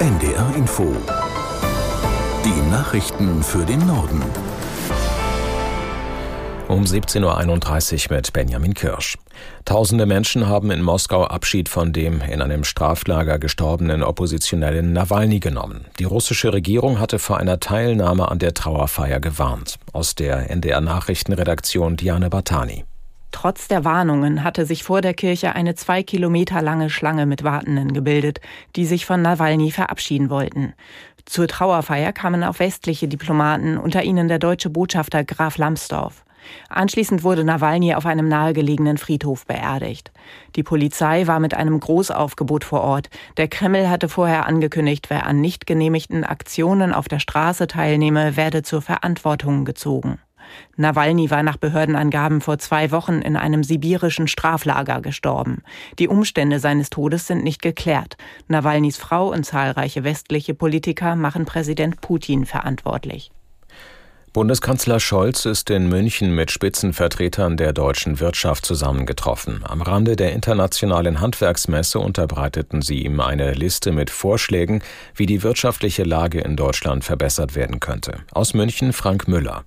NDR Info. Die Nachrichten für den Norden. Um 17.31 Uhr mit Benjamin Kirsch. Tausende Menschen haben in Moskau Abschied von dem in einem Straflager gestorbenen Oppositionellen Nawalny genommen. Die russische Regierung hatte vor einer Teilnahme an der Trauerfeier gewarnt. Aus der NDR Nachrichtenredaktion Diane Bartani. Trotz der Warnungen hatte sich vor der Kirche eine zwei Kilometer lange Schlange mit Wartenden gebildet, die sich von Nawalny verabschieden wollten. Zur Trauerfeier kamen auch westliche Diplomaten, unter ihnen der deutsche Botschafter Graf Lambsdorff. Anschließend wurde Nawalny auf einem nahegelegenen Friedhof beerdigt. Die Polizei war mit einem Großaufgebot vor Ort. Der Kreml hatte vorher angekündigt, wer an nicht genehmigten Aktionen auf der Straße teilnehme, werde zur Verantwortung gezogen. Nawalny war nach Behördenangaben vor zwei Wochen in einem sibirischen Straflager gestorben. Die Umstände seines Todes sind nicht geklärt. Nawalnys Frau und zahlreiche westliche Politiker machen Präsident Putin verantwortlich. Bundeskanzler Scholz ist in München mit Spitzenvertretern der deutschen Wirtschaft zusammengetroffen. Am Rande der internationalen Handwerksmesse unterbreiteten sie ihm eine Liste mit Vorschlägen, wie die wirtschaftliche Lage in Deutschland verbessert werden könnte. Aus München Frank Müller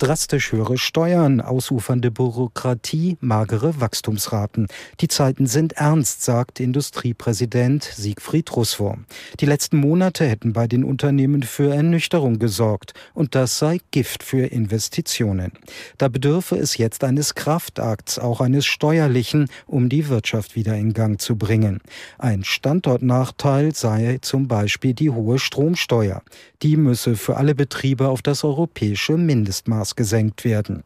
drastisch höhere Steuern, ausufernde Bürokratie, magere Wachstumsraten. Die Zeiten sind ernst, sagt Industriepräsident Siegfried Russwurm. Die letzten Monate hätten bei den Unternehmen für Ernüchterung gesorgt und das sei Gift für Investitionen. Da bedürfe es jetzt eines Kraftakts, auch eines steuerlichen, um die Wirtschaft wieder in Gang zu bringen. Ein Standortnachteil sei zum Beispiel die hohe Stromsteuer. Die müsse für alle Betriebe auf das europäische Mindestmaß Maß gesenkt werden.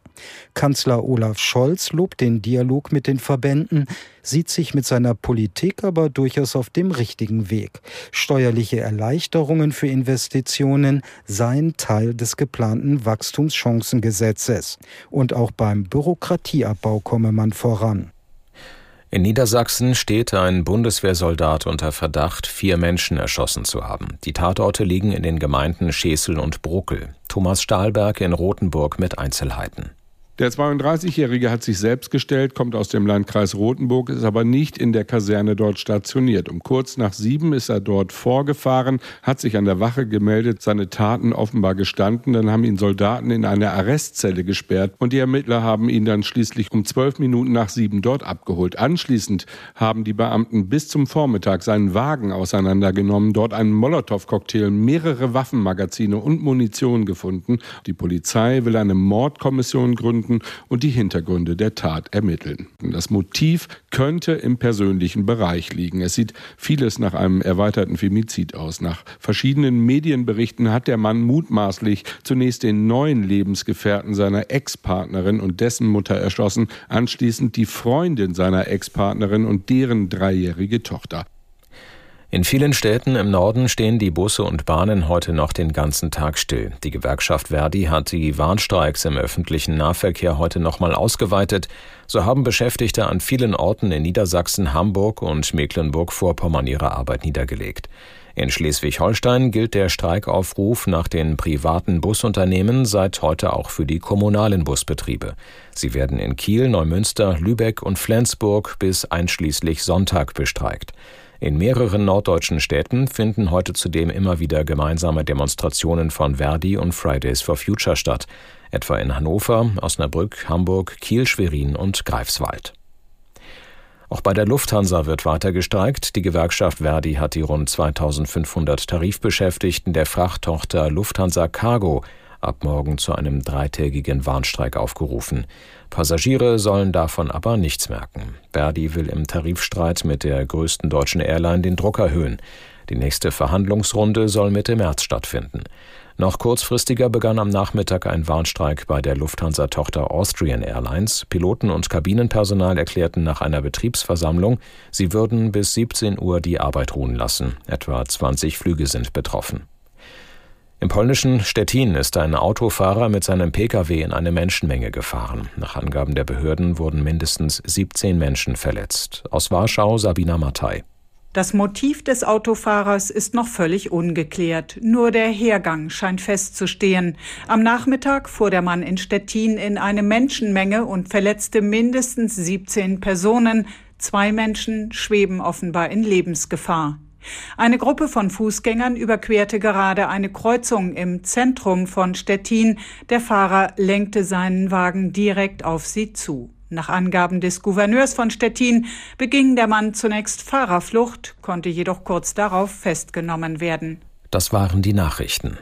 Kanzler Olaf Scholz lobt den Dialog mit den Verbänden, sieht sich mit seiner Politik aber durchaus auf dem richtigen Weg. Steuerliche Erleichterungen für Investitionen seien Teil des geplanten Wachstumschancengesetzes. Und auch beim Bürokratieabbau komme man voran. In Niedersachsen steht ein Bundeswehrsoldat unter Verdacht, vier Menschen erschossen zu haben. Die Tatorte liegen in den Gemeinden Schesel und Bruckel. Thomas Stahlberg in Rothenburg mit Einzelheiten. Der 32-Jährige hat sich selbst gestellt, kommt aus dem Landkreis Rothenburg, ist aber nicht in der Kaserne dort stationiert. Um kurz nach sieben ist er dort vorgefahren, hat sich an der Wache gemeldet, seine Taten offenbar gestanden. Dann haben ihn Soldaten in eine Arrestzelle gesperrt und die Ermittler haben ihn dann schließlich um zwölf Minuten nach sieben dort abgeholt. Anschließend haben die Beamten bis zum Vormittag seinen Wagen auseinandergenommen, dort einen Molotow-Cocktail, mehrere Waffenmagazine und Munition gefunden. Die Polizei will eine Mordkommission gründen gefunden und die Hintergründe der Tat ermitteln. Das Motiv könnte im persönlichen Bereich liegen. Es sieht vieles nach einem erweiterten Femizid aus. Nach verschiedenen Medienberichten hat der Mann mutmaßlich zunächst den neuen Lebensgefährten seiner Ex-Partnerin und dessen Mutter erschossen, anschließend die Freundin seiner Ex-Partnerin und deren dreijährige Tochter. In vielen Städten im Norden stehen die Busse und Bahnen heute noch den ganzen Tag still. Die Gewerkschaft Verdi hat die Warnstreiks im öffentlichen Nahverkehr heute nochmal ausgeweitet. So haben Beschäftigte an vielen Orten in Niedersachsen, Hamburg und Mecklenburg-Vorpommern ihre Arbeit niedergelegt. In Schleswig-Holstein gilt der Streikaufruf nach den privaten Busunternehmen seit heute auch für die kommunalen Busbetriebe. Sie werden in Kiel, Neumünster, Lübeck und Flensburg bis einschließlich Sonntag bestreikt. In mehreren norddeutschen Städten finden heute zudem immer wieder gemeinsame Demonstrationen von Verdi und Fridays for Future statt, etwa in Hannover, Osnabrück, Hamburg, Kiel, Schwerin und Greifswald. Auch bei der Lufthansa wird weiter gestreikt. Die Gewerkschaft Verdi hat die rund 2500 Tarifbeschäftigten der Frachttochter Lufthansa Cargo ab morgen zu einem dreitägigen Warnstreik aufgerufen. Passagiere sollen davon aber nichts merken. Verdi will im Tarifstreit mit der größten deutschen Airline den Druck erhöhen. Die nächste Verhandlungsrunde soll Mitte März stattfinden. Noch kurzfristiger begann am Nachmittag ein Warnstreik bei der Lufthansa-Tochter Austrian Airlines. Piloten und Kabinenpersonal erklärten nach einer Betriebsversammlung, sie würden bis 17 Uhr die Arbeit ruhen lassen. Etwa 20 Flüge sind betroffen. Im polnischen Stettin ist ein Autofahrer mit seinem Pkw in eine Menschenmenge gefahren. Nach Angaben der Behörden wurden mindestens 17 Menschen verletzt. Aus Warschau Sabina Mattei. Das Motiv des Autofahrers ist noch völlig ungeklärt. Nur der Hergang scheint festzustehen. Am Nachmittag fuhr der Mann in Stettin in eine Menschenmenge und verletzte mindestens 17 Personen. Zwei Menschen schweben offenbar in Lebensgefahr. Eine Gruppe von Fußgängern überquerte gerade eine Kreuzung im Zentrum von Stettin. Der Fahrer lenkte seinen Wagen direkt auf sie zu. Nach Angaben des Gouverneurs von Stettin beging der Mann zunächst Fahrerflucht, konnte jedoch kurz darauf festgenommen werden. Das waren die Nachrichten.